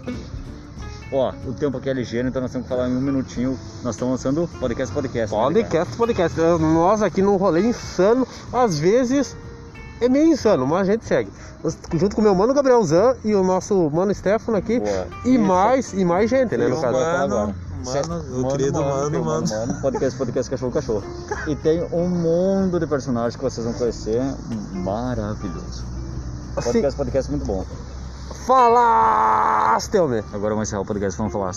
podcast, podcast. Ó, o tempo aqui é ligeiro, então nós temos que falar em um minutinho. Nós estamos lançando podcast, podcast. né, Podcast, podcast. Nós aqui num rolê insano, às vezes é meio insano, mas a gente segue. Junto com o meu mano Gabriel Zan e o nosso mano Stefano aqui. Boa. E Isso. mais, e mais gente, né, E no caso. mano, Mano, mano, o querido mano, tem o mano. Podcast, podcast, cachorro, cachorro. E tem um mundo de personagens que vocês vão conhecer. Maravilhoso. Assim, Podcast, podcast muito bom. Fala, Stelmer. Agora vamos encerrar o podcast, vamos falar.